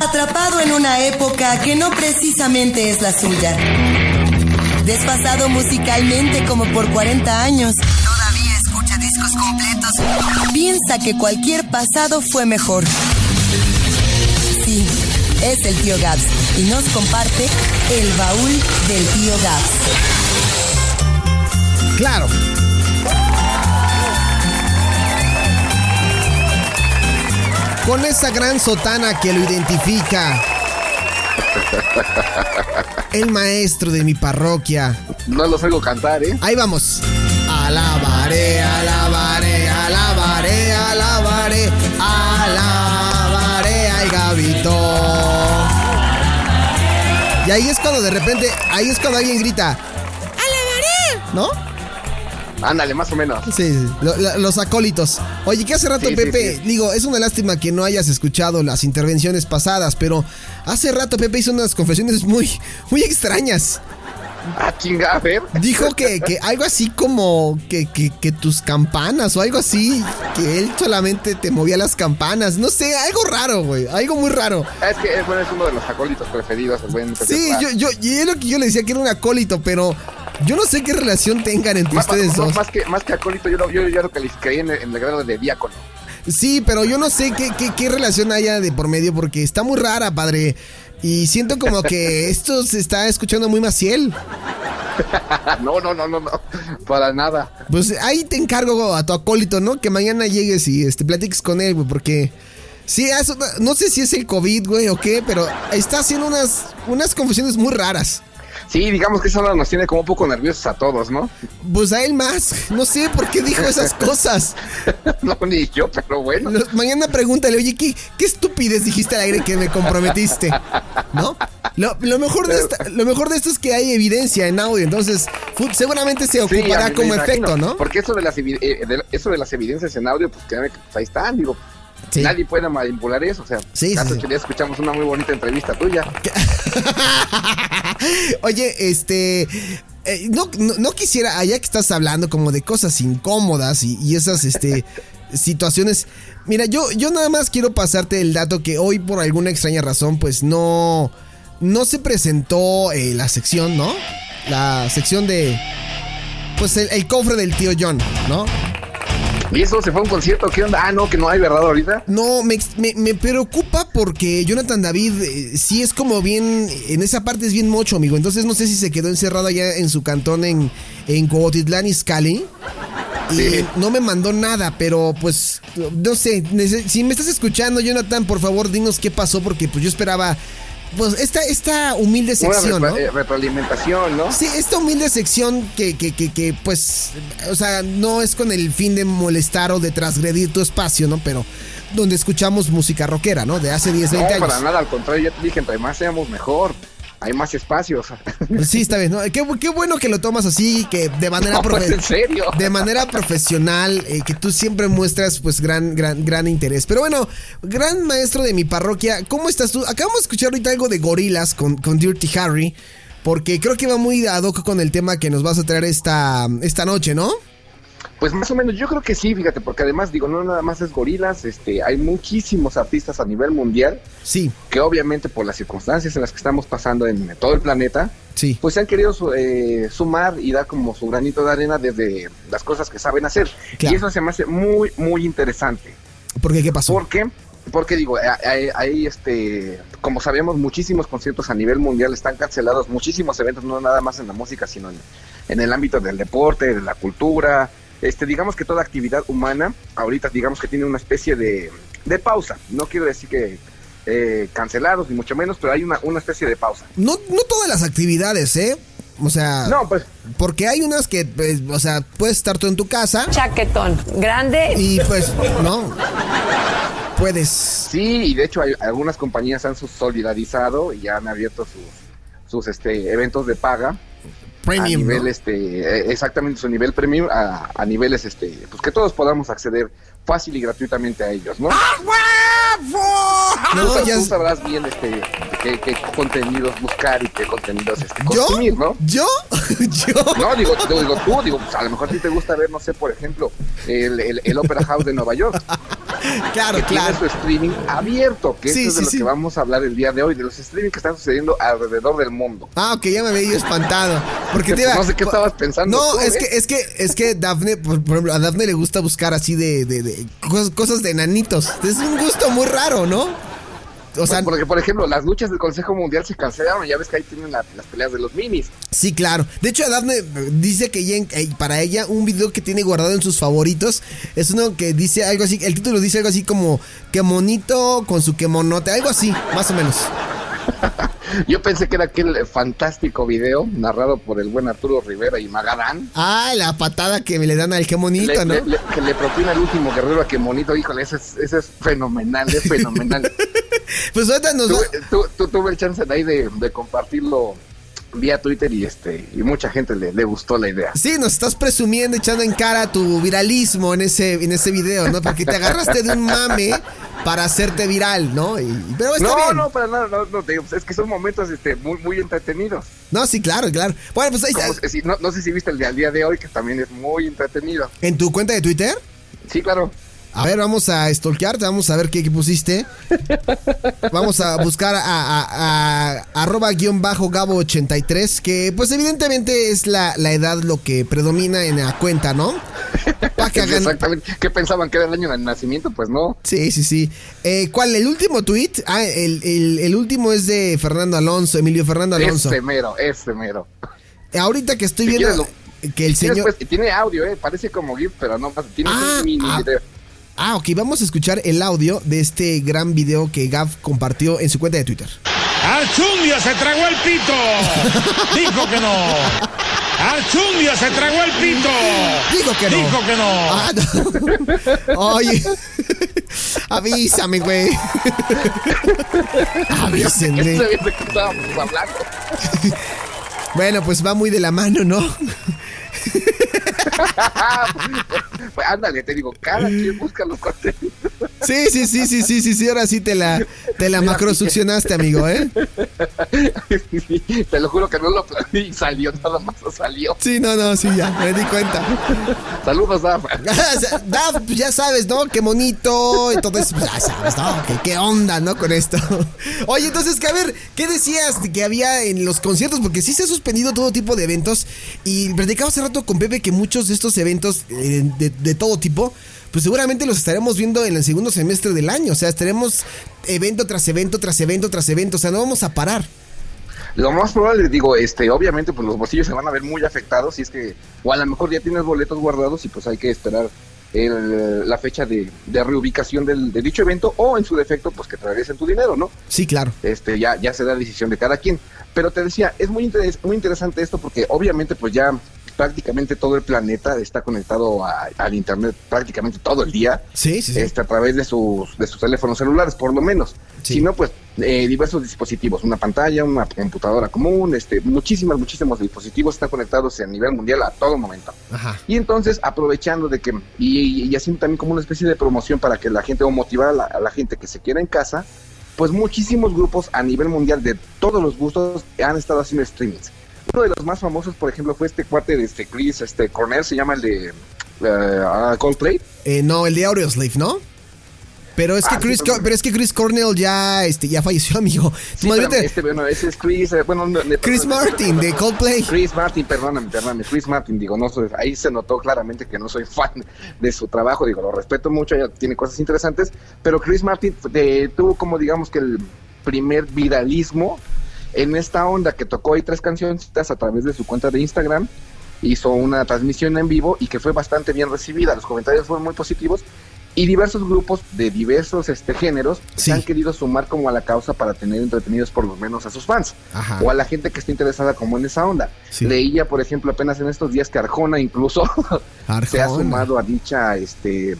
Atrapado en una época que no precisamente es la suya. Desfasado musicalmente como por 40 años. Todavía escucha discos completos. Piensa que cualquier pasado fue mejor. Sí, es el tío Gabs y nos comparte el baúl del tío Gabs. Claro. Con esa gran sotana que lo identifica. El maestro de mi parroquia. No los oigo cantar, ¿eh? Ahí vamos. Alabaré, alabaré, alabaré, alabaré, alabaré al Gabito. Y ahí es cuando de repente, ahí es cuando alguien grita, ¡Alabaré! ¿No? Ándale, más o menos. Sí, sí, lo- lo- los acólitos. Oye, que hace rato, sí, Pepe, sí. digo, es una lástima que no hayas escuchado las intervenciones pasadas, pero hace rato Pepe hizo unas confesiones muy, muy extrañas. Ah, chinga, a ver. Dijo que, que algo así como que, que, que tus campanas o algo así, que él solamente te movía las campanas. No sé, algo raro, güey, algo muy raro. Es que bueno, es uno de los acólitos preferidos, el buen Pepe Sí, yo, yo, y es lo que yo le decía que era un acólito, pero yo no sé qué relación tengan entre Más, ustedes más- dos. más que, más que acólito, yo, lo- yo ya lo calificaría en, el- en el grado de diácono. Sí, pero yo no sé qué, qué, qué relación haya de por medio porque está muy rara, padre. Y siento como que esto se está escuchando muy maciel. no, no, no, no, no. Para nada. Pues ahí te encargo a tu acólito, ¿no? Que mañana llegues y este, platiques con él, güey, porque... Sí, eso- no sé si es el COVID, güey, o qué, pero está haciendo unas, unas confusiones muy raras. Sí, digamos que eso nos tiene como un poco nerviosos a todos, ¿no? Pues a él más. No sé por qué dijo esas cosas. no, ni yo, pero bueno. Mañana pregúntale, oye, ¿qué, qué estupidez dijiste al aire que me comprometiste? ¿No? Lo, lo mejor de esta- lo mejor de esto es que hay evidencia en audio, entonces seguramente se ocupará como imagino, efecto, ¿no? Porque eso de las eh, de- eso de las evidencias en audio, pues que pues, ahí están, digo. Sí. Nadie puede manipular eso, o sea, Sí, hace sí. ocho días escuchamos una muy bonita entrevista tuya. Oye, este. eh, no, no, no quisiera, allá que estás hablando como de cosas incómodas y, y esas este, situaciones. Mira, yo, yo nada más quiero pasarte el dato que hoy, por alguna extraña razón, pues no. No se presentó eh, la sección, ¿no? La sección de. Pues el, el cofre del tío John, ¿no? ¿Y eso se fue a un concierto? ¿Qué onda? Ah, no, que no hay, ¿verdad? Ahorita. No, me, me- me preocupa porque Jonathan David eh, sí es como bien, en esa parte es bien mocho, amigo. Entonces no sé si se quedó encerrado allá en su cantón en, en Cogotitlán, Izcalli. Y Sí. no me mandó nada, pero pues, no sé, si me estás escuchando, Jonathan, por favor, dinos qué pasó, porque pues yo esperaba, pues, esta, esta humilde Una sección, repro- ¿no? eh, retroalimentación, ¿no? Sí, esta humilde sección que, que, que, que, pues, o sea, no es con el fin de molestar o de transgredir tu espacio, ¿no? Pero donde escuchamos música rockera, ¿no? De hace 10, 20 No, años. para nada, al contrario, ya te dije, entre más seamos mejor. Hay más espacios. Sí, está bien, ¿no? Qué, bu- qué bueno que lo tomas así, que de manera, No, pues, profe- en serio. de manera profesional, eh, que tú siempre muestras, pues, gran, gran, gran interés. Pero bueno, gran maestro de mi parroquia, ¿cómo estás tú? Acabamos de escuchar ahorita algo de gorilas con, con Dirty Harry, porque creo que va muy ad hoc con el tema que nos vas a traer esta, esta noche, ¿no? Pues más o menos, yo creo que sí, fíjate, porque además, digo, no nada más es gorilas, este, hay muchísimos artistas a nivel mundial Sí, que obviamente por las circunstancias en las que estamos pasando en todo el planeta, sí. pues se han querido eh, sumar y dar como su granito de arena desde las cosas que saben hacer. Claro. Y eso se me hace muy, muy interesante. ¿Por qué? ¿Qué pasó? ¿Por qué? Porque digo, hay, hay, este, como sabemos, muchísimos conciertos a nivel mundial están cancelados, muchísimos eventos, no nada más en la música, sino en, en el ámbito del deporte, de la cultura. Este, digamos que toda actividad humana, ahorita digamos que tiene una especie de, de pausa. No quiero decir que eh, cancelados, ni mucho menos, pero hay una, una especie de pausa. No, no todas las actividades, ¿eh? O sea, No, pues, porque hay unas que, pues, o sea, puedes estar tú en tu casa Chaquetón, grande. y pues, no. puedes. Sí, y de hecho hay, algunas compañías han solidarizado y ya han abierto sus, sus este, eventos de paga Premium. a nivel ¿no? este eh, exactamente su nivel premium a, a niveles este pues que todos podamos acceder fácil y gratuitamente a ellos no No, tú, ya tú es- sabrás bien este qué, qué contenidos buscar y qué contenidos este ¿Yo? consumir no ¿Yo? ¿Yo? no, digo, digo, digo, tú, digo, pues a lo mejor a ti te gusta ver, no sé, por ejemplo, el, el, el Opera House de Nueva York, Claro, que claro. tiene su streaming abierto, que Sí, eso es de lo sí. que vamos a hablar el día de hoy, de los streaming que están sucediendo alrededor del mundo. Ah, ok, ya me había espantado. Porque te iba- no sé qué estabas pensando No, tú, es ¿eh? que, es que, es que Dafne, por, por ejemplo, a Dafne le gusta buscar así de, de, de cosas, cosas de enanitos. Es un gusto muy raro, ¿no? O sea, Porque, por ejemplo, las luchas del Consejo Mundial se cancelaron, ya ves que ahí tienen la- las peleas de los minis. sí, claro. De hecho, a Dafne eh, dice que ella eh, para ella un video que tiene guardado en sus favoritos es uno que dice algo así, el título dice algo así como que monito con su kemonote, algo así, más o menos. Yo pensé que era aquel fantástico video narrado por el buen Arturo Rivera y Magadán. Ah, la patada que me le dan al que monito, le- ¿no? le- le- que le propina el último guerrero a que monito, híjole, ese es, ese es fenomenal, es fenomenal. Pues ahorita nos va- tuve, tu- tu- tuve el chance de ahí de, de compartirlo vía Twitter y este y mucha gente le, le gustó la idea. Sí, nos estás presumiendo, echando en cara tu viralismo en ese, en ese video, ¿no? Porque te agarraste de un mame para hacerte viral, ¿no? Y- pero está No, bien. no, para nada, no, no, es que son momentos este, muy, muy entretenidos. No, sí, claro, claro. Bueno, pues ahí está. si- no, no sé si viste el de al día de hoy, que también es muy entretenido. ¿En tu cuenta de Twitter? Sí, claro. A ver, vamos a stalkearte, vamos a ver qué, qué pusiste. Vamos a buscar a, a- a- arroba guion bajo Gabo 83, que pues evidentemente es la, la edad lo que predomina en la cuenta, ¿no? Para que hagan... Exactamente. ¿Qué pensaban que era el año del nacimiento? Pues no. Sí, sí, sí. Eh, ¿Cuál? ¿El último tweet? Ah, el, el- el último es de Fernando Alonso, Emilio Fernando Alonso. Este mero, este mero. Ahorita que estoy Si viendo que el señor... pues, tiene audio, eh, parece como GIF, pero no pasa. Tiene Ah, un mini ah. video. Ah, ok, vamos a escuchar el audio de este gran video que Gav compartió en su cuenta de Twitter. Archundia se tragó el pito. Dijo que no. Archundia se tragó el pito. Digo que no. Dijo que no. Ah, no. Oye, avísame, güey. Avísenme. Bueno, pues va muy de la mano, ¿no? Pues, ándale, te digo, cada quien busca los contenidos. Sí, sí, sí, sí, sí, sí, sí, ahora sí te la, te la macrosuccionaste, amigo, ¿eh? te lo juro que no lo planeé y salió, nada más salió. Sí, no, no, sí, ya, me di cuenta. Saludos, Dafa. Daf, pues ya sabes, ¿no? Qué bonito. Entonces, pues ya sabes, ¿no? ¿Qué, qué onda, ¿no? Con esto. Oye, entonces, que a ver, ¿qué decías de que había en los conciertos? Porque sí se ha suspendido todo tipo de eventos. Y platicaba hace rato con Pepe que muchos de estos eventos eh, de, de todo tipo, pues seguramente los estaremos viendo en el segundo semestre del año. O sea, estaremos evento tras evento, tras evento, tras evento. O sea, no vamos a parar. Lo más probable, digo, este, obviamente, pues los bolsillos se van a ver muy afectados si es que, o a lo mejor ya tienes boletos guardados y pues hay que esperar el- la fecha de, de reubicación del, de dicho evento o en su defecto, pues que te regresen tu dinero, ¿no? Sí, claro. este ya ya será decisión de cada quien pero te decía es muy interes- muy interesante esto porque obviamente pues ya prácticamente todo el planeta está conectado a- al internet prácticamente todo el día Sí, sí, sí. este a través de sus de sus teléfonos celulares por lo menos Sí. si no pues eh, diversos dispositivos una pantalla una computadora común este muchísimas muchísimos dispositivos están conectados a nivel mundial a todo momento Ajá. y entonces, aprovechando de que, y, y haciendo también como una especie de promoción para que la gente, o motivar a la, a la gente que se queda en casa, pues muchísimos grupos a nivel mundial de todos los gustos han estado haciendo streamings. Uno de los más famosos, por ejemplo, fue este cuate de este Chris este Cornell, se llama el de eh, ah, Coldplay. Eh, no, el de Audioslave, ¿no? Pero es que Ah, Chris, pero es que Chris Cornell ya, este, ya falleció, amigo. Sí, Más espérame, te- este, bueno, ese es Chris, eh, bueno, no, Chris perdóname, Martin de Coldplay. Chris Martin, perdóname, perdóname, Chris Martin, digo, no soy, ahí se notó claramente que no soy fan de su trabajo, digo, lo respeto mucho, ella tiene cosas interesantes, pero Chris Martin eh, tuvo como digamos que el primer viralismo en esta onda que tocó ahí tres cancioncitas a través de su cuenta de Instagram, hizo una transmisión en vivo y que fue bastante bien recibida, los comentarios fueron muy positivos y diversos grupos de diversos este géneros Sí. se han querido sumar como a la causa para tener entretenidos por lo menos a sus fans Ajá. o a la gente que está interesada como en esa onda. Sí. Leía, por ejemplo, apenas en estos días que Arjona incluso se ha sumado a dicha, este,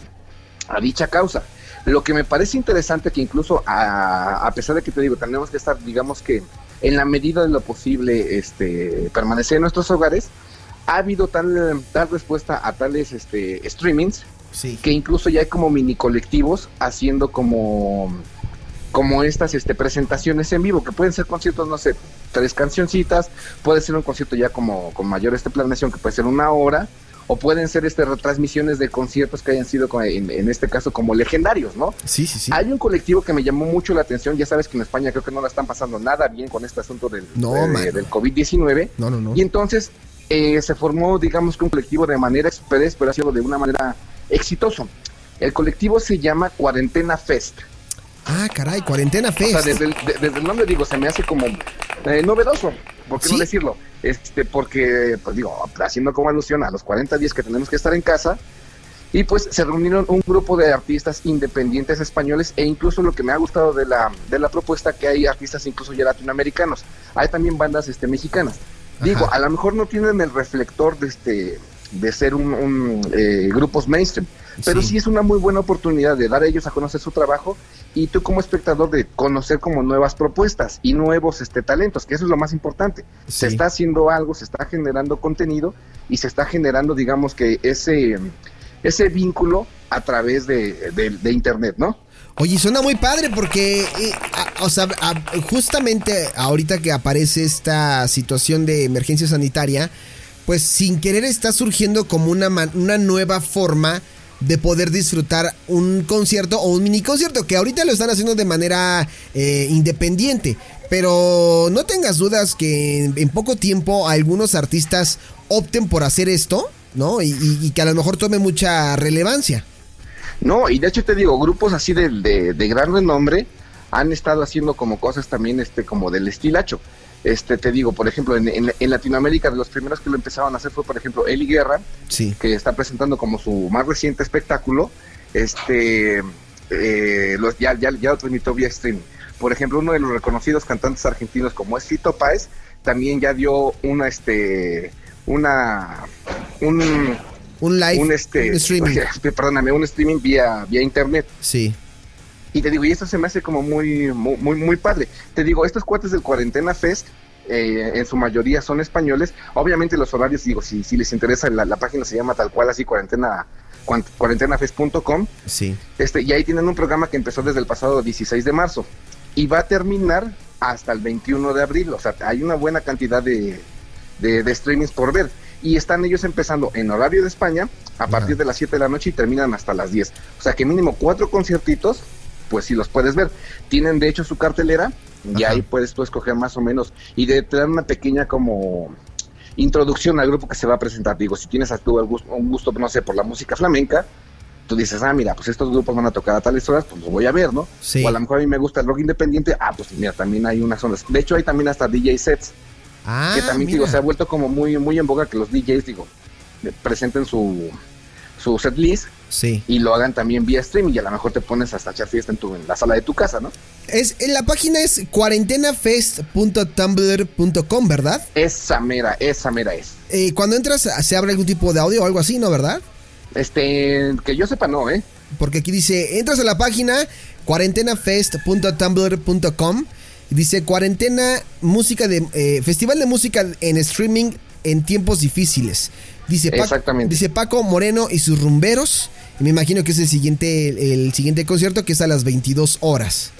a dicha causa. Lo que me parece interesante que incluso a, a pesar de que te digo, tenemos que estar, digamos que en la medida de lo posible, este, permanecer en nuestros hogares, ha habido tal, tal respuesta a tales este, streamings Sí. que incluso ya hay como mini colectivos haciendo como como estas este, presentaciones en vivo, que pueden ser conciertos, no sé, tres cancioncitas, puede ser un concierto ya como con mayor este planeación, que puede ser una hora, o pueden ser este retransmisiones de conciertos que hayan sido, en, en este caso, como legendarios, ¿no? Sí, sí, sí. Hay un colectivo que me llamó mucho la atención, ya sabes que en España creo que no la están pasando nada bien con este asunto del, No, de- mano. del COVID-19, No, no, no. y entonces eh, se formó, digamos que un colectivo de manera express, pero ha sido de una manera exitoso. El colectivo se llama Cuarentena Fest. Ah, caray, cuarentena O sea, fest. desde el, de- desde el nombre digo, se me hace como eh, novedoso. ¿Por qué ¿Sí? no decirlo? Este, porque, pues digo, haciendo como alusión a los 40 días que tenemos que estar en casa, y pues se reunieron un grupo de artistas independientes españoles e incluso lo que me ha gustado de la, de la propuesta que hay artistas incluso ya latinoamericanos. Hay también bandas este, mexicanas. Digo, Ajá. a lo mejor no tienen el reflector de este de ser un, un, eh, grupos mainstream, pero Sí. sí. es una muy buena oportunidad de dar a ellos a conocer su trabajo y tú como espectador de conocer como nuevas propuestas y nuevos este talentos, que eso es lo más importante. Se está haciendo algo, se está generando contenido y se está generando, digamos que ese ese vínculo a través de, de- de internet, ¿no? Oye, suena muy padre porque, eh, a- o sea, a- justamente ahorita que aparece esta situación de emergencia sanitaria, pues sin querer está surgiendo como una, una nueva forma de poder disfrutar un concierto o un mini concierto, que ahorita lo están haciendo de manera eh, independiente. Pero no tengas dudas que en, poco tiempo algunos artistas opten por hacer esto, ¿no? Y que a lo mejor tome mucha relevancia. No, y de hecho te digo, grupos así de, de, de gran renombre han estado haciendo como cosas también este como del estilacho. Este, te digo, por ejemplo, en, en- en Latinoamérica de los primeros que lo empezaron a hacer fue, por ejemplo, Eli Guerra, Sí. que está presentando como su más reciente espectáculo, este, eh, los, ya, ya, ya lo transmitió vía streaming. Por ejemplo, uno de los reconocidos cantantes argentinos como es Fito Páez, también ya dio una, este, una, un, Un live, un, este, un streaming. perdóname, un streaming vía, vía internet. Sí. Y te digo, y esto se me hace como muy, muy, muy, muy padre. Te digo, estos cuates del Cuarentena Fest, eh, en su mayoría son españoles. Obviamente los horarios, digo, si, si les interesa, la, la página se llama tal cual así, cuarentena, cuarentenafest.com. Sí. Este, y ahí tienen un programa que empezó desde el pasado 16 de marzo y va a terminar hasta el 21 de abril. O sea, hay una buena cantidad de, de, de streamings por ver. Y están ellos empezando en horario de España a partir de las 7 de la noche y terminan hasta las 10. O sea que mínimo cuatro conciertitos, pues sí los puedes ver. Tienen de hecho su cartelera y Ajá. ahí puedes tú escoger más o menos y de, te dan una pequeña como introducción al grupo que se va a presentar. Digo, si tienes a tú un gusto, no sé, por la música flamenca, tú dices, ah, mira, pues estos grupos van a tocar a tales horas, pues los voy a ver, ¿no? Sí. O a lo mejor a mí me gusta el rock independiente, ah, pues mira, también hay unas ondas. De hecho, hay también hasta DJ sets, Ah, que también, mira. digo, se ha vuelto como muy, muy en boga que los DJs, digo, presenten su, su set list Sí. y lo hagan también vía streaming y a lo mejor te pones hasta echar fiesta en, tu, en la sala de tu casa, ¿no? Es, en la página es cuarentenafest.tumblr.com, ¿verdad? Esa mera, esa mera es. Eh, cuando entras, ¿se abre algún tipo de audio o algo así, no, verdad? Este, que yo sepa, no, ¿eh? Porque aquí dice, entras a la página cuarentenafest.tumblr.com y dice cuarentena música de eh, festival de música en streaming en tiempos difíciles. Dice Paco, Exactamente. dice Paco Moreno y sus rumberos. Me imagino que es el siguiente el, siguiente concierto que es a las 22 horas.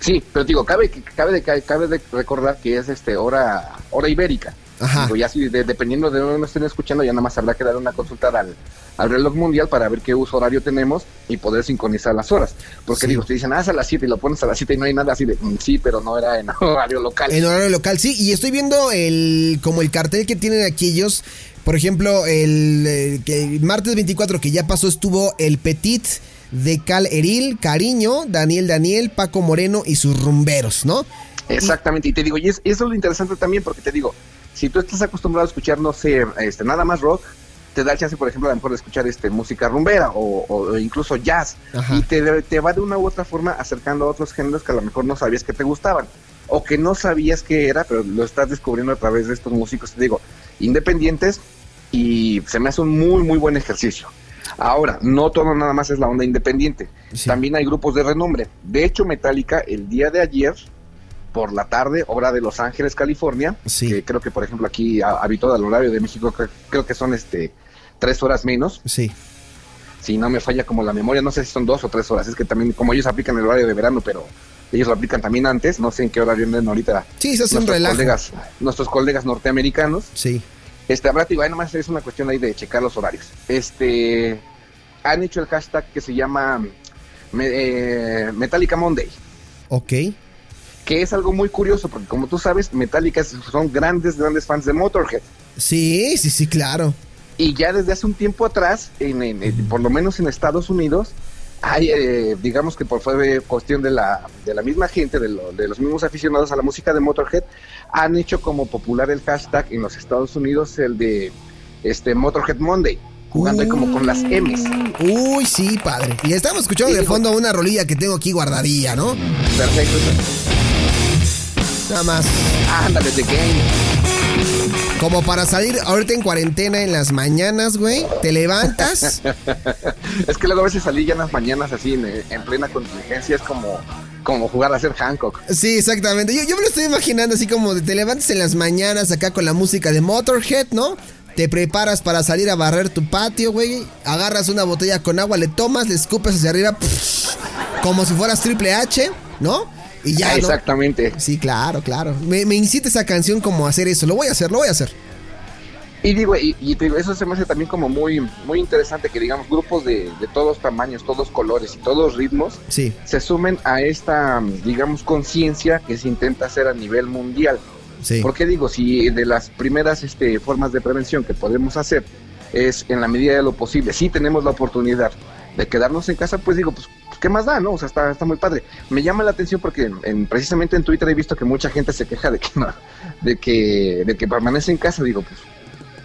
Sí, pero digo, cabe, cabe, de, cabe de recordar que es este hora, hora ibérica. Ajá. Digo, ya si de- dependiendo de dónde nos estén escuchando, ya nada más habrá que dar una consulta al, al reloj mundial para ver qué uso horario tenemos y poder sincronizar las horas. Porque Sí. digo, te dicen, ah, es a las 7 y lo pones a las 7 y no hay nada así de, "Mm, sí, pero no era en horario local. En horario local, sí. Y estoy viendo el como el cartel que tienen aquí ellos. Por ejemplo, el, eh, el martes 24 que ya pasó estuvo el Petit de Cal Eril, Cariño, Daniel Daniel, Paco Moreno y sus rumberos, ¿no? Exactamente, y te digo, y es, eso es lo interesante también, porque te digo, si tú estás acostumbrado a escuchar, no sé, este, nada más rock, te da el chance, por ejemplo, a lo mejor de escuchar este, música rumbera o, o incluso jazz, Ajá. y te, te va de una u otra forma acercando a otros géneros que a lo mejor no sabías que te gustaban, o que no sabías que era, pero lo estás descubriendo a través de estos músicos, te digo, independientes, y se me hace un muy, muy buen ejercicio. Ahora, no todo nada más es la onda independiente. Sí. También hay grupos de renombre. De hecho, Metallica el día de ayer por la tarde, hora de Los Ángeles, California, Sí. que creo que por ejemplo aquí ha- habitó al horario de México, cre- creo que son este tres horas menos, Sí. si no me falla como la memoria, no sé si son dos o tres horas, es que también como ellos aplican el horario de verano, pero ellos lo aplican también antes, no sé en qué hora vienen ahorita Sí, hace un nuestros relajo. colegas, nuestros colegas norteamericanos. Sí. Este, habrá, digo, ahí nomás es una cuestión ahí de checar los horarios. Este, han hecho el hashtag que se llama me- eh, Metallica Monday, Ok. que es algo muy curioso, porque como tú sabes, Metallica son grandes, grandes fans de Motorhead. Sí, sí, sí, claro. Y ya desde hace un tiempo atrás, en, en- en- por lo menos en Estados Unidos, hay, eh, digamos que por fue cuestión de la, de la misma gente, de, lo- de los mismos aficionados a la música de Motorhead, han hecho como popular el hashtag en los Estados Unidos, el de este Motorhead Monday, jugando ahí como con las M's. Uy, sí, padre. Y estamos escuchando Sí, de fondo una rolilla que tengo aquí guardadilla, ¿no? Perfecto. Nada más. Ándale, The Game. Como para salir ahorita en cuarentena en las mañanas, güey. Te levantas. Es que luego a veces salí ya en las mañanas así, en, en plena contingencia, es como, como jugar a ser Hancock. Sí, exactamente. Yo, yo me lo estoy imaginando así como de te levantas en las mañanas acá con la música de Motorhead, ¿no? Te preparas para salir a barrer tu patio, güey. Agarras una botella con agua, le tomas, le escupes hacia arriba, pff, como si fueras Triple H, ¿no? Y ya. Exactamente. Sí, claro, claro. Me, me incita esa canción como a hacer eso. Lo voy a hacer, lo voy a hacer. Y digo, y, digo, eso se me hace también como muy, muy interesante que digamos grupos de, de todos tamaños, todos colores y todos ritmos Sí, se sumen a esta, digamos, conciencia que se intenta hacer a nivel mundial. sí. Porque digo, si de las primeras este, formas de prevención que podemos hacer es en la medida de lo posible, si tenemos la oportunidad de quedarnos en casa, pues digo, pues, ¿qué más da, no? O sea, está, está muy padre. Me llama la atención porque en- en- precisamente en Twitter he visto que mucha gente se queja de que no, de que, de que permanece en casa, digo, pues,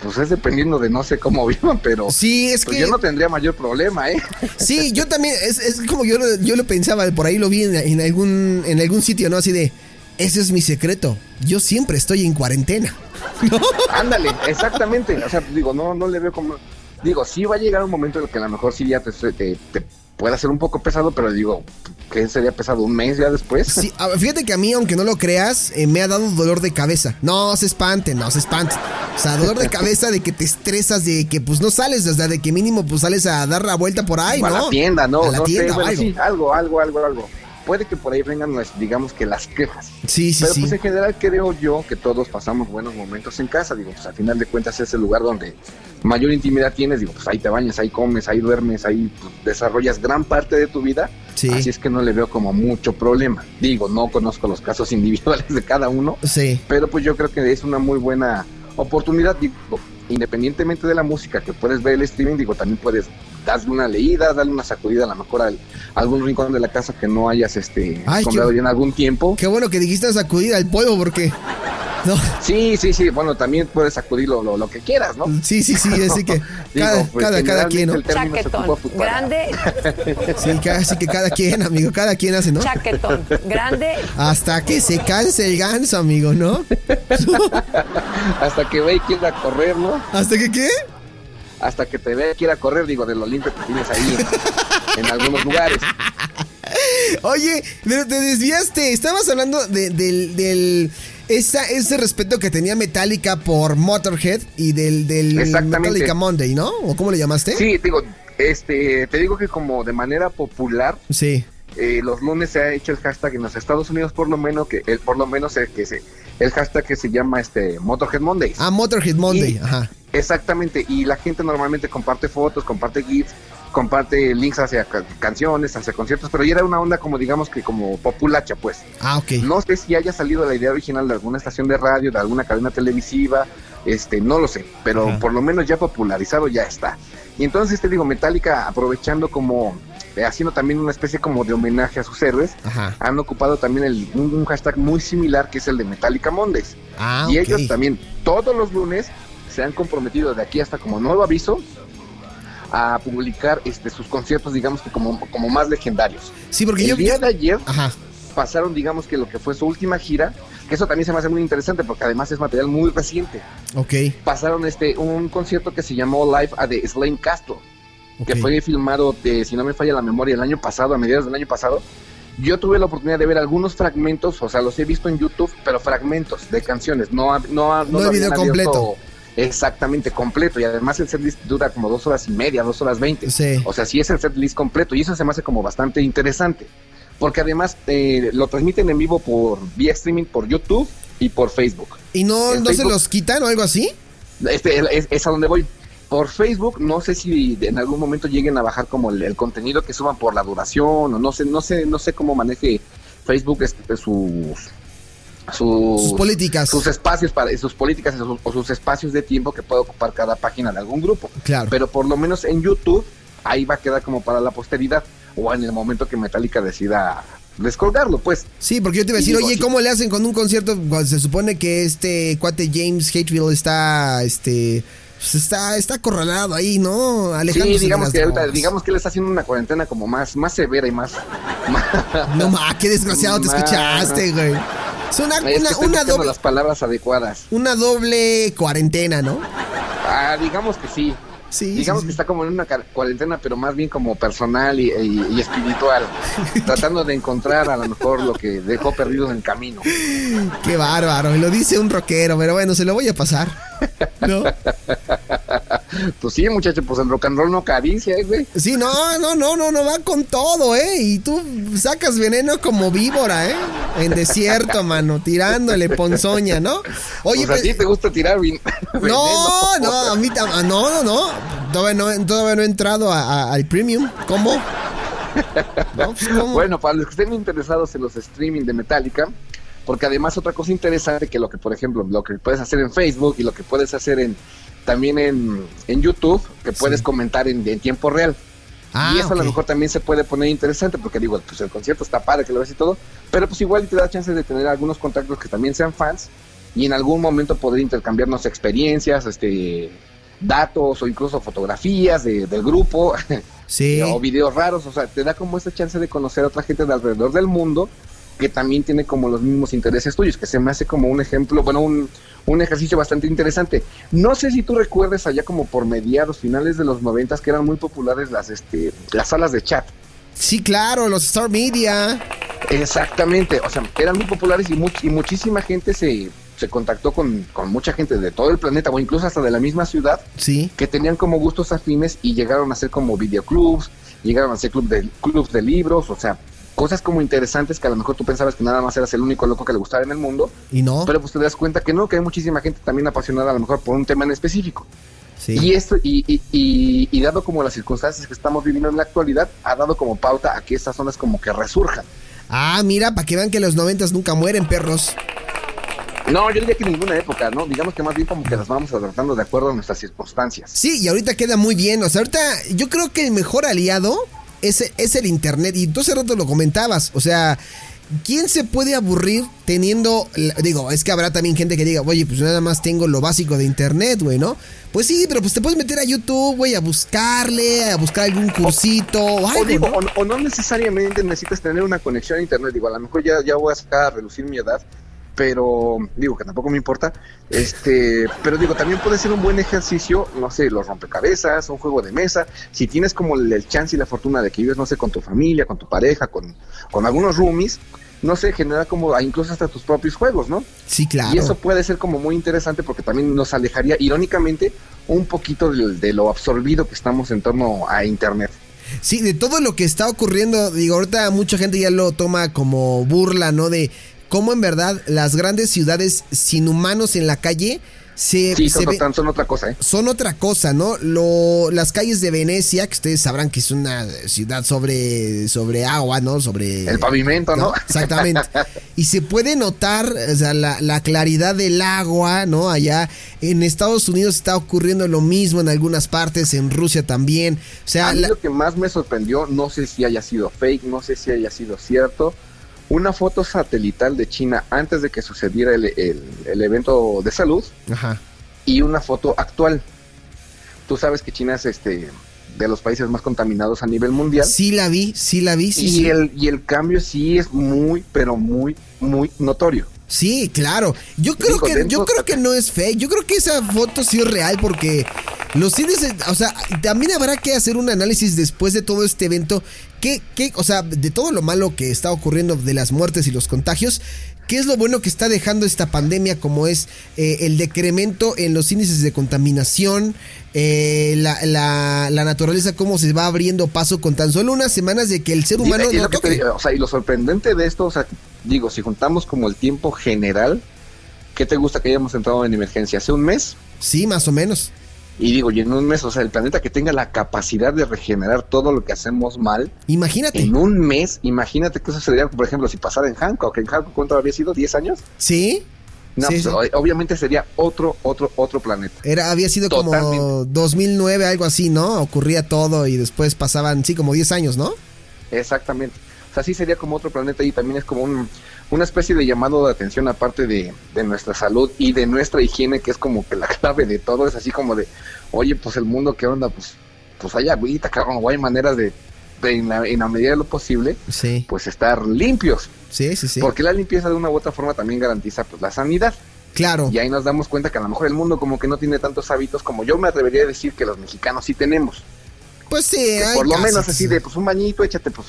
pues es dependiendo de no sé cómo vivan, pero Sí, es pues que. yo no tendría mayor problema, ¿eh? Sí, yo también, es, es como yo lo, yo lo pensaba, por ahí lo vi en, en algún, en algún sitio, ¿no? Así de, ese es mi secreto, yo siempre estoy en cuarentena. Ándale, exactamente. O sea, digo, no, no le veo como. Digo, sí va a llegar un momento en el que a lo mejor sí ya te, te, te pueda ser un poco pesado, pero digo, ¿qué sería pesado? ¿Un mes ya después? Sí, fíjate que a mí, aunque no lo creas, eh, me ha dado dolor de cabeza. No se espanten, no se espanten. O sea, dolor de cabeza de que te estresas, de que pues no sales, o sea, de que mínimo pues sales a dar la vuelta por ahí, O a ¿no? la tienda, ¿no? A la no tienda sé, o bueno, algo. sí, algo, algo, algo, algo. Puede que por ahí vengan, las, digamos que las quejas. Sí, sí, Pero sí. pues en general creo yo que todos pasamos buenos momentos en casa. Digo, pues al final de cuentas es el lugar donde mayor intimidad tienes. Digo, pues ahí te bañas, ahí comes, ahí duermes, ahí pues, desarrollas gran parte de tu vida. Sí. Así es que no le veo como mucho problema. Digo, no conozco los casos individuales de cada uno, Sí. pero pues yo creo que es una muy buena oportunidad. Digo, independientemente de la música que puedes ver el streaming, digo, también puedes darle una leída, darle una sacudida a lo mejor al- a algún rincón de la casa que no hayas este Ay, comprado qué- ya en algún tiempo. Qué bueno que dijiste sacudir al polvo porque... No, Sí, sí, sí, bueno, también puedes sacudir lo, lo, lo que quieras, ¿no? sí, sí, sí, así que Digo, pues, cada, cada quien, ¿no? generalmente el término se Chaquetón. ocupa, pues, Grande, Sí, así que cada quien, amigo, cada quien hace, ¿no? chaquetón. Grande, Hasta que se canse el ganso, amigo, ¿no? Hasta que ve y quiera correr, ¿no? ¿Hasta que qué? Hasta que te ve y quiera correr, digo, de lo limpio que tienes ahí en algunos lugares. Oye, pero te desviaste. Estabas hablando de- del, del esa, ese respeto que tenía Metallica por Motorhead y del, del. Metallica Monday, ¿no? ¿O cómo le llamaste? Sí, digo, este, te digo que como de manera popular, Sí. eh, los lunes se ha hecho el hashtag en los Estados Unidos por lo menos que el por lo menos el que se el hashtag que se llama este Motorhead Mondays. Ah, Motorhead Monday, Y- ajá. Exactamente, y la gente normalmente comparte fotos, comparte GIFs, comparte links hacia ca- canciones, hacia conciertos, pero ya era una onda como digamos que como populacha, pues. Ah, ok. No sé si haya salido la idea original de alguna estación de radio, de alguna cadena televisiva, este, no lo sé, pero por lo menos ya popularizado ya está. Y entonces te digo, Metallica aprovechando como, eh, haciendo también una especie como de homenaje a sus héroes, Ajá. han ocupado también el, un, un hashtag muy similar que es el de Metallica Mondays. Ah, y ellos también todos los lunes se han comprometido de aquí hasta como nuevo aviso a publicar este sus conciertos digamos que como, como más legendarios. Sí, porque el yo... día de ayer Ajá. pasaron digamos que lo que fue su última gira, que eso también se me hace muy interesante porque además es material muy reciente. Ok. Pasaron este un concierto que se llamó Live a the Slane Castle. que Ok. fue filmado, de, si no me falla la memoria, el año pasado, a mediados del año pasado. Yo tuve la oportunidad de ver algunos fragmentos, o sea, los he visto en YouTube, pero fragmentos de canciones, no, no, no, No el lo video habían abierto completo. Exactamente, completo. Y además el setlist dura como dos horas y media, dos horas veinte. Sí. O sea, sí es el setlist completo. Y eso se me hace como bastante interesante. Porque además eh, lo transmiten en vivo por vía streaming por YouTube y por Facebook. ¿Y no, En no se los quitan o algo así? Este es, es a donde voy. Por Facebook, no sé si en algún momento lleguen a bajar como el, el contenido que suban por la duración, o no sé, no sé, no sé cómo maneje Facebook este, sus, sus, Sus políticas. sus espacios para sus políticas o sus, o sus espacios de tiempo que puede ocupar cada página de algún grupo. Claro. Pero por lo menos en YouTube, ahí va a quedar como para la posteridad, o en el momento que Metallica decida descolgarlo, pues. Sí, porque yo te iba a decir, digo, oye. ¿cómo le hacen con un concierto cuando se supone que este cuate James Hatefield está, este, pues está, está acorralado ahí, ¿no? Sí, Alejándose de digamos que ahorita- drogas. digamos que él está haciendo una cuarentena como más, más severa y más, más- No ma, qué desgraciado te escuchaste, güey. Es una, Es una, doble, las palabras adecuadas. una doble cuarentena, ¿no? Ah, digamos que sí. Sí. digamos sí, que está como en una cuarentena, pero más bien como personal y, y- y espiritual. tratando de encontrar a lo mejor lo que dejó perdido en el camino. Qué bárbaro. Lo dice un rockero, pero bueno, se lo voy a pasar. ¿No? Pues sí, muchacho, pues el rock and roll no acaricia, ¿eh, güey. Sí, no, no, no, no, no va con todo, ¿eh? Y tú sacas veneno como víbora, ¿eh? En desierto, mano, tirándole ponzoña, ¿no? Oye, pues a pues- ti te gusta tirar vin- no, veneno. no, a mí ah, no, no, no. Todavía no, todavía no he entrado a- a- al premium. ¿Cómo? No, pues, ¿cómo? Bueno, para los que estén interesados en los streaming de Metallica, porque además otra cosa interesante que lo que, por ejemplo, lo que puedes hacer en Facebook y lo que puedes hacer en también en, en YouTube, que puedes Sí. comentar en, en tiempo real. Ah, y eso a lo mejor también se puede poner interesante, porque digo, pues el concierto está padre que lo ves y todo, pero pues igual te da chance de tener algunos contactos que también sean fans y en algún momento poder intercambiarnos experiencias, este datos o incluso fotografías de- del grupo Sí. o videos raros, o sea, te da como esa chance de conocer a otra gente de alrededor del mundo que también tiene como los mismos intereses tuyos, que se me hace como un ejemplo, bueno, un, un ejercicio bastante interesante. No sé si tú recuerdes allá como por mediados, finales de los noventas, que eran muy populares las, este, las salas de chat. Sí, claro, los Star Media. Exactamente, o sea, eran muy populares y, much- y muchísima gente se, se contactó con, con mucha gente de todo el planeta o incluso hasta de la misma ciudad Sí. que tenían como gustos afines y llegaron a ser como videoclubs, llegaron a ser club de, clubs de libros, o sea, cosas como interesantes que a lo mejor tú pensabas que nada más eras el único loco que le gustaba en el mundo, Y no. pero pues te das cuenta que no, que hay muchísima gente también apasionada a lo mejor por un tema en específico. Sí. Y esto, y, y, y- y dado como las circunstancias que estamos viviendo en la actualidad, ha dado como pauta a que estas zonas como que resurjan. Ah, mira, para que vean que los noventas nunca mueren, perros. No, yo diría que ninguna época, ¿no? Digamos que más bien como que las vamos adaptando de acuerdo a nuestras circunstancias. Sí, y ahorita queda muy bien. O sea, ahorita yo creo que el mejor aliado es, es el internet. Y tú hace rato lo comentabas. O sea, ¿quién se puede aburrir teniendo... Digo, es que habrá también gente que diga, oye, pues nada más tengo lo básico de internet, güey, ¿no? Pues sí, pero pues te puedes meter a YouTube, güey, a buscarle, a buscar algún cursito o O, algo, digo, ¿no? o, no- o no necesariamente necesitas tener una conexión a internet. Digo, a lo mejor ya, ya voy a sacar a reducir mi edad, pero digo que tampoco me importa. Este, pero digo, también puede ser un buen ejercicio, no sé, los rompecabezas, un juego de mesa. Si tienes como el, el chance y la fortuna de que vives, no sé, con tu familia, con tu pareja, con, con algunos roomies, no sé, genera como ah, incluso hasta tus propios juegos, ¿no? Sí, claro. Y eso puede ser como muy interesante porque también nos alejaría, irónicamente, un poquito de, de lo absorbido que estamos en torno a internet. Sí, de todo lo que está ocurriendo, digo, ahorita mucha gente ya lo toma como burla, ¿no? De cómo en verdad las grandes ciudades sin humanos en la calle se, Sí, se son, ve- son otra cosa, ¿eh? son otra cosa, ¿no? Lo, las calles de Venecia, que ustedes sabrán que es una ciudad sobre, sobre agua, ¿no? Sobre... El pavimento, ¿no? Exactamente. Y se puede notar, o sea, la, la claridad del agua, ¿no? Allá en Estados Unidos está ocurriendo lo mismo en algunas partes, en Rusia también. O sea, A mí la- lo que más me sorprendió, no sé si haya sido fake, no sé si haya sido cierto, una foto satelital de China antes de que sucediera el, el- el evento de salud Ajá. y una foto actual. Tú sabes que China es este de los países más contaminados a nivel mundial. Sí la vi, sí la vi, sí, y, sí. El, y el cambio sí es muy, pero muy, muy notorio. Sí, claro. Yo creo que yo creo que no es fake. Yo creo que esa foto sí es real porque los índices, o sea, también habrá que hacer un análisis después de todo este evento. ¿Qué, qué, o sea, de todo lo malo que está ocurriendo de las muertes y los contagios? ¿Qué es lo bueno que está dejando esta pandemia como es eh, el decremento en los índices de contaminación, eh, la, la- la naturaleza, cómo se va abriendo paso con tan solo unas semanas de que el ser humano Y- y no lo que te toque? digo, o sea, y lo sorprendente de esto, o sea, digo, si juntamos como el tiempo general, ¿qué te gusta que hayamos entrado en emergencia? ¿Hace un mes? Sí, más o menos. Y digo, y en un mes, o sea, el planeta que tenga la capacidad de regenerar todo lo que hacemos mal, Imagínate. en un mes, imagínate que eso sería, por ejemplo, si pasara en Hancock, en Hancock, ¿cuánto había sido? ¿10 años? ¿Sí? No, Sí, pues, sí. obviamente sería otro, otro, otro planeta. Era, había sido como Totalmente. 2009, algo así, ¿no? Ocurría todo y después pasaban, sí, como 10 años, ¿no? Exactamente. O sea, sí sería como otro planeta y también es como un- una especie de llamado de atención aparte de, de nuestra salud y de nuestra higiene, que es como que la clave de todo, es así como de, oye, pues el mundo, ¿qué onda? Pues, pues hay agüita, cabrón, o hay maneras de, en, la, en la medida de lo posible, Sí, pues estar limpios. sí, sí, sí. Porque la limpieza de una u otra forma también garantiza pues la sanidad. Claro. Y ahí nos damos cuenta que a lo mejor el mundo como que no tiene tantos hábitos como yo me atrevería a decir que los mexicanos sí tenemos. Pues sí, Que hay por lo casos menos así sí. de pues un bañito, échate pues,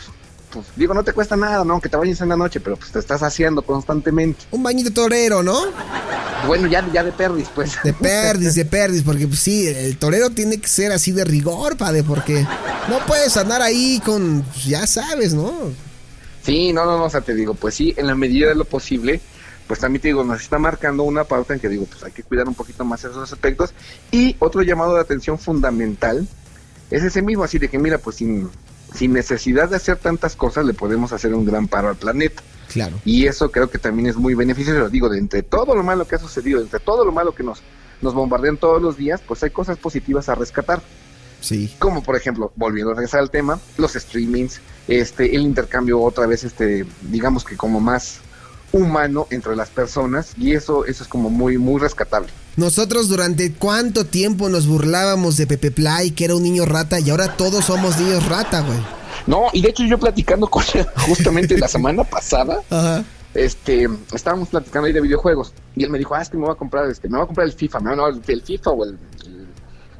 pues digo, no te cuesta nada, ¿no? Que te bañes en la noche, pero pues te estás haciendo constantemente. Un bañito torero, ¿no? Bueno, ya, ya de perdis, pues. De perdis, de perdis, porque pues sí, el torero tiene que ser así de rigor, padre, porque no puedes andar ahí con, pues, ya sabes, ¿no? Sí, no, no, no, o sea, te digo, pues sí, en la medida de lo posible, pues también te digo, nos está marcando una pauta en que digo, pues hay que cuidar un poquito más esos aspectos. Y otro llamado de atención fundamental es ese mismo, así de que mira, pues sin, sin necesidad de hacer tantas cosas, le podemos hacer un gran paro al planeta. Claro. Y eso creo que también es muy beneficioso. Digo, de entre todo lo malo que ha sucedido, entre todo lo malo que nos, nos bombardean todos los días, pues hay cosas positivas a rescatar. Sí. Como por ejemplo, volviendo a regresar al tema, los streamings, este, el intercambio otra vez, este, digamos que como más humano entre las personas, y eso, eso es como muy, muy rescatable. Nosotros durante cuánto tiempo nos burlábamos de Pepe Play, que era un niño rata, y ahora todos somos niños rata, güey. No, y de hecho yo platicando con él justamente la semana pasada, Ajá. este, estábamos platicando ahí de videojuegos y él me dijo, ah, es que me voy a comprar, este, me voy a comprar el FIFA, no, no, el, el FIFA o el-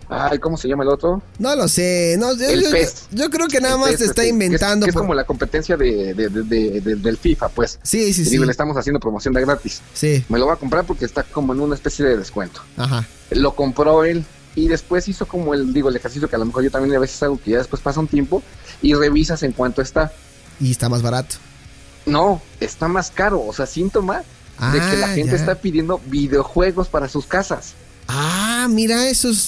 ay, ¿cómo se llama el otro? No lo sé, no, yo, El yo- PES. yo creo que nada El más PES, te está es- inventando. Es, por- como la competencia de, de- de- de- de- del FIFA, pues. Sí, sí, Y sí. digo, le estamos haciendo promoción de gratis. Sí, Me lo voy a comprar porque está como en una especie de descuento. ajá. Lo compró él y después hizo como el, digo, el ejercicio que a lo mejor yo también a veces hago, que ya después pasa un tiempo y revisas en cuánto está. Y está más barato. No, está más caro, o sea, síntoma de que la Ah, gente ya. está pidiendo videojuegos para sus casas. Ah, mira, eso es.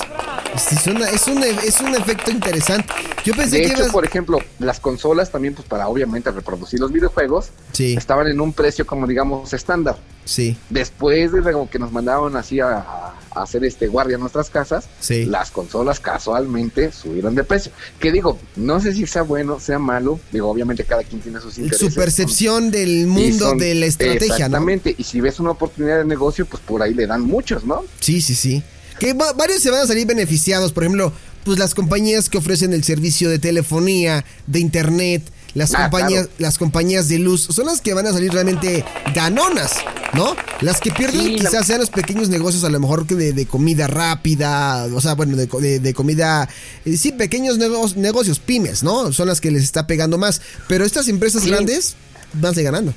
Es, una- es un, es un efecto interesante. Yo pensé De que hecho, ibas. por ejemplo, las consolas también, pues para obviamente reproducir los videojuegos, Sí, estaban en un precio como digamos estándar. Sí, Después de como que nos mandaban así a, a hacer este guardia a nuestras casas, sí. las consolas casualmente subieron de precio. Que digo, no sé si sea bueno, sea malo, digo, obviamente cada quien tiene sus intereses. Su percepción del mundo son- de la estrategia, ¿no? Exactamente, y si ves una oportunidad de negocio, pues por ahí le dan muchos, ¿no? Sí, sí, sí. Que va- varios se van a salir beneficiados. Por ejemplo, pues las compañías que ofrecen el servicio de telefonía, de internet, las Ah, compañías, claro. las compañías de luz, son las que van a salir realmente ganonas, ¿no? Las que pierden Sí, la- quizás sean los pequeños negocios, a lo mejor que de, de comida rápida, o sea, bueno, de, de- de comida, eh, sí, pequeños nego- negocios, pymes, ¿no? Son las que les está pegando más. Pero estas empresas Sí. grandes van a seguir ganando.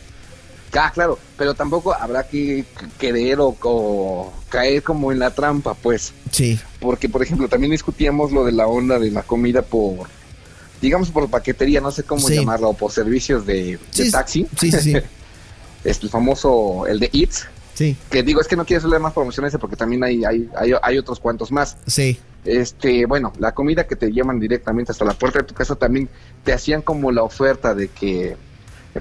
Ah, claro, pero tampoco habrá que querer o, o caer como en la trampa, pues. Sí, Porque, por ejemplo, también discutíamos lo de la onda de la comida por, digamos, por paquetería, no sé cómo Sí. llamarlo, o por servicios de, taxi. sí, sí, sí. Este, el famoso, el de Eats. sí, Que digo, es que no quiero hacerle más ese porque también hay, hay, hay, hay otros cuantos más. sí. Este, bueno, la comida que te llevan directamente hasta la puerta de tu casa también te hacían como la oferta de que,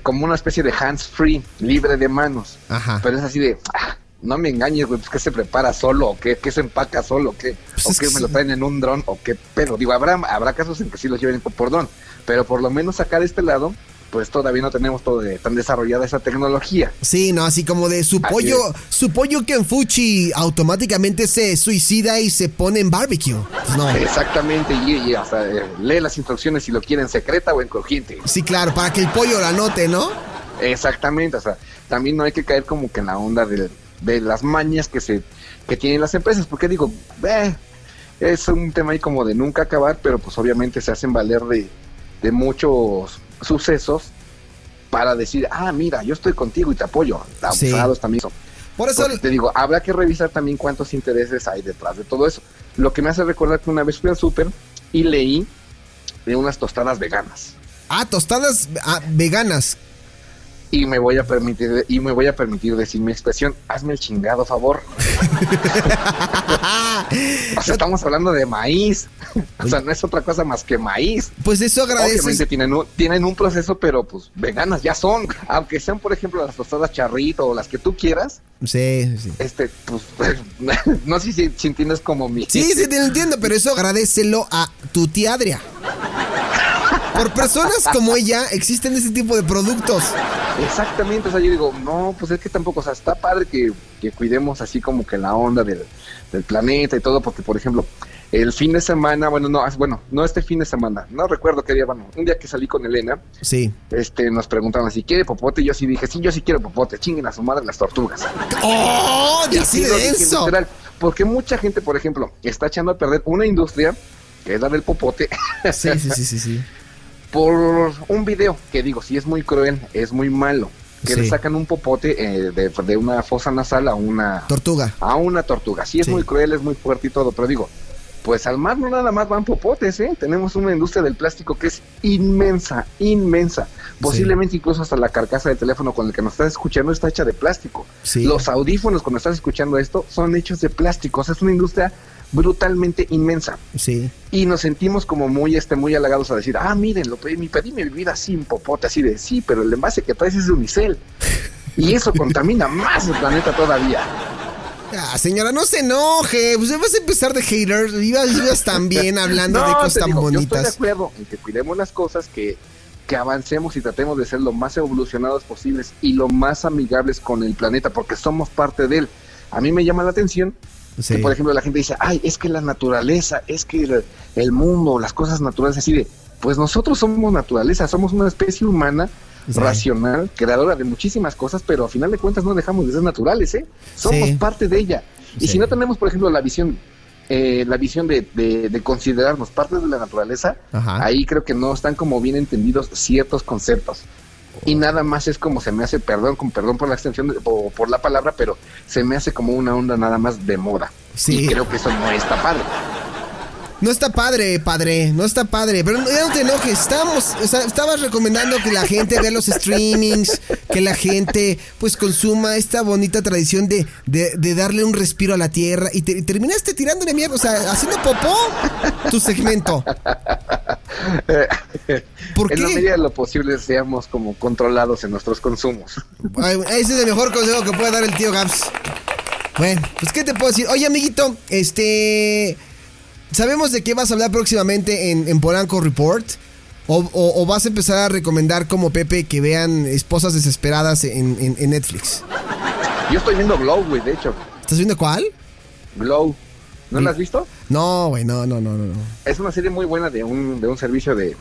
como una especie de hands free, libre de manos. Ajá. Pero es así de, ah, no me engañes, güey, pues que se prepara solo, o qué, que se empaca solo, o qué, Pues o que que me lo traen en un dron, o qué pedo. Digo, habrá, habrá casos en que sí los lleven por, dron, pero por lo menos acá de este lado, pues todavía no tenemos todo de- tan desarrollada esa tecnología. Sí, no, así como de su Así pollo, su pollo Kenfuchi automáticamente se suicida y se pone en barbecue. Pues no. Exactamente, y, y hasta eh, lee las instrucciones si lo quieren secreta o en crujiente. Sí, claro, para que el pollo la note, ¿no? Exactamente, o sea, también no hay que caer como que en la onda de, de las mañas que se que tienen las empresas, porque digo, eh, es un tema ahí como de nunca acabar, pero pues obviamente se hacen valer de, de muchos sucesos para decir, ah, mira, yo estoy contigo y te apoyo. Sí. Abusados también son. Por eso, te digo, habrá que revisar también cuántos intereses hay detrás de todo eso. Lo que me hace recordar que una vez fui al súper y leí de unas tostadas veganas. ah, tostadas ah, veganas. Y me voy a permitir, y me voy a permitir decir mi expresión, hazme el chingado favor. O sea, estamos hablando de maíz. O sea, no es otra cosa más que maíz. Pues eso agradeces. Obviamente tienen un, tienen un proceso, pero pues veganas ya son. Aunque sean, por ejemplo, las tostadas charrito o las que tú quieras, Sí, sí. este, pues, no sé si, si entiendes como mi... Sí, sí, te lo entiendo, pero eso agradecelo a tu tía Adria. Por personas como ella existen ese tipo de productos. Exactamente, o sea, yo digo, no, pues es que tampoco, o sea, está padre que, que cuidemos así como que la onda del, del planeta y todo, porque, por ejemplo, el fin de semana, bueno, no, bueno, no este fin de semana, no recuerdo qué día, bueno, un día que salí con Elena, Sí. este, nos preguntaron si quiere popote, y yo sí dije, sí, yo sí quiero popote, chinguen a su madre las tortugas. ¡Oh! Y ¡Así de dije, eso! literal, porque mucha gente, por ejemplo, está echando a perder una industria, que es la del popote, Sí, sí, sí, sí, sí. por un video que digo, sí es muy cruel, es muy malo, que Sí. le sacan un popote eh, de, de una fosa nasal a una Tortuga. a una tortuga. Sí es Sí. muy cruel, es muy fuerte y todo, pero digo, pues al mar no nada más van popotes, ¿eh? Tenemos una industria del plástico que es inmensa, inmensa. Posiblemente incluso hasta la carcasa de teléfono con el que nos estás escuchando está hecha de plástico. Sí. Los audífonos cuando estás escuchando esto son hechos de plástico. O sea, es una industria brutalmente inmensa. Sí. Y nos sentimos como muy, este, muy halagados a decir, ah, miren, lo pedí, mi- pedí mi bebida sin popote, así de, sí, pero el envase que traes es de unicel. Y eso contamina más el planeta todavía. Ah, señora, no se enoje. Pues vas a empezar de haters. Ibas, ibas también hablando de No, cosas te tan digo, Yo estoy de bonitas. acuerdo en que cuidemos las cosas, que, que avancemos y tratemos de ser lo más evolucionados posibles y lo más amigables con el planeta, porque somos parte de él. A mí me llama la atención Sí. que, por ejemplo, la gente dice, ay, es que la naturaleza, es que el, mundo, las cosas naturales, así de, pues nosotros somos naturaleza, somos una especie humana. Sí. racional, creadora de muchísimas cosas, pero a final de cuentas no dejamos de ser naturales, ¿eh? Somos Sí. parte de ella. Y Sí. si no tenemos, por ejemplo, la visión eh, la visión de, de- de considerarnos parte de la naturaleza, Ajá. ahí creo que no están como bien entendidos ciertos conceptos. Y nada más es como se me hace, perdón, con perdón por la extensión de- o por la palabra, pero se me hace como una onda nada más de moda. Sí. Y creo que eso no está padre. No está padre, padre, no está padre, pero no- ya no te enojes, estábamos, o sea, estabas recomendando que la gente vea los streamings, que la gente pues consuma esta bonita tradición de, de, de darle un respiro a la tierra y, te- y terminaste tirándole mierda, o sea, haciendo popó tu segmento. ¿Por en la medida de lo posible seamos como controlados en nuestros consumos. Ay, ese es el mejor consejo que puede dar el tío Gaps. Bueno, pues qué te puedo decir. Oye, amiguito, este... ¿Sabemos de qué vas a hablar próximamente en, en Polanco Report? O, o- o vas a empezar a recomendar como Pepe que vean esposas desesperadas en, en- en Netflix? Yo estoy viendo Glow, güey, de hecho. ¿Estás viendo cuál? Glow. ¿No la has visto? No, güey, no, no, no, no. no. Es una serie muy buena de un, de un servicio de,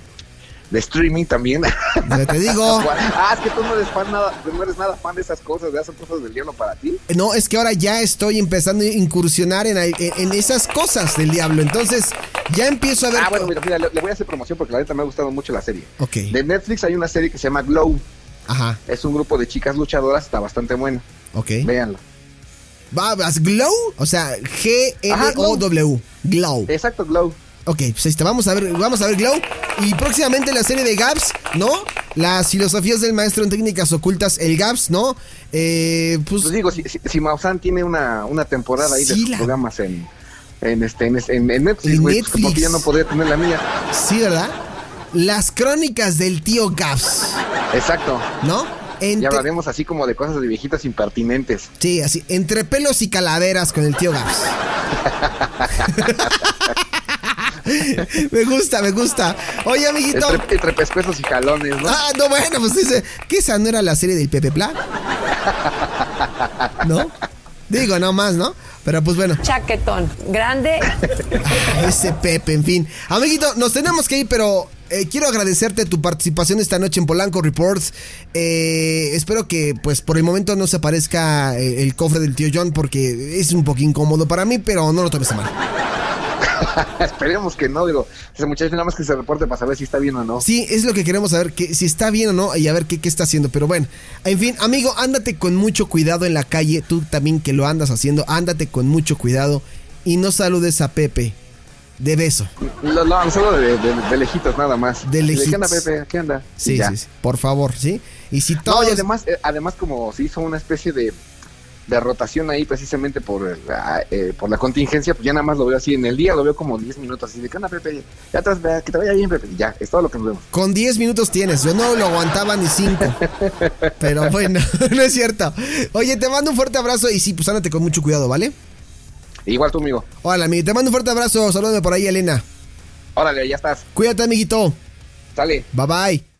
de streaming también. Ya te digo. ah, es que tú no eres fan nada, no eres nada fan de esas cosas, de esas cosas del diablo para ti. No, es que ahora ya estoy empezando a incursionar en, en- en esas cosas del diablo. Entonces, ya empiezo a ver... Ah, bueno, mira, mira, le, le voy a hacer promoción porque la neta me ha gustado mucho la serie. Ok. De Netflix hay una serie que se llama Glow. Ajá, Es un grupo de chicas luchadoras, está bastante buena. ok. Véanla. Va, vas, Glow, o sea, G-L-O-W. Glow. Exacto, Glow. Ok, pues ahí está, vamos a ver, vamos a ver Glow. Y próximamente la serie de Gaps, ¿no? Las filosofías del maestro en técnicas ocultas, el Gaps, ¿no? Eh, pues Pues digo, si, si, si Maussan tiene una, una temporada ahí de sus la- programas en, en, este, en, en- en Netflix, güey, pues, ya no podría tener la mía. sí, ¿verdad? Las crónicas del tío Gaps, Exacto. ¿no? Y Entre- hablaremos así como de cosas de viejitas impertinentes. sí, así, entre pelos y calaveras con el tío Gaps. me gusta, me gusta. Oye, amiguito. Entre, entre pescuezos y jalones, ¿no? Ah, no, bueno, pues dice, ¿qué esa no era la serie del Pepe Pla? ¿No? Digo, no más, ¿no? Pero pues bueno, Chaquetón. Grande. ese Pepe, en fin. Amiguito, nos tenemos que ir, pero eh, quiero agradecerte tu participación esta noche en Polanco Reports. Eh, espero que, pues, por el momento no se aparezca eh, el cofre del tío John porque es un poco incómodo para mí, pero no lo tomes a mal. Esperemos que no, digo, ese muchacho nada más que se reporte para saber si está bien o no. Sí, es lo que queremos saber, que si está bien o no y a ver qué, qué está haciendo. Pero bueno, en fin, amigo, ándate con mucho cuidado en la calle. Tú también que lo andas haciendo, ándate con mucho cuidado y no saludes a Pepe. De beso. No, no, solo de, de- de lejitos nada más. De lejitos. ¿Qué anda, Pepe? ¿Qué anda? Sí, sí, sí, por favor, ¿sí? Y si No, todos... y además, eh, además como se hizo una especie de, de rotación ahí precisamente por, el, ah, eh, por la contingencia, pues ya nada más lo veo así en el día, lo veo como 10 minutos así de ¿qué onda, Pepe? Ya atrás, que te vaya bien, Pepe. Y ya, es todo lo que nos vemos. Con 10 minutos tienes, yo no lo aguantaba ni 5. Pero bueno, no es cierto. Oye, te mando un fuerte abrazo y sí, pues ándate con mucho cuidado, ¿vale? Igual tú, amigo. Hola, amigo, te mando un fuerte abrazo. Salúdame por ahí, Elena. Órale, ya estás. Cuídate, amiguito. Sale. Bye bye.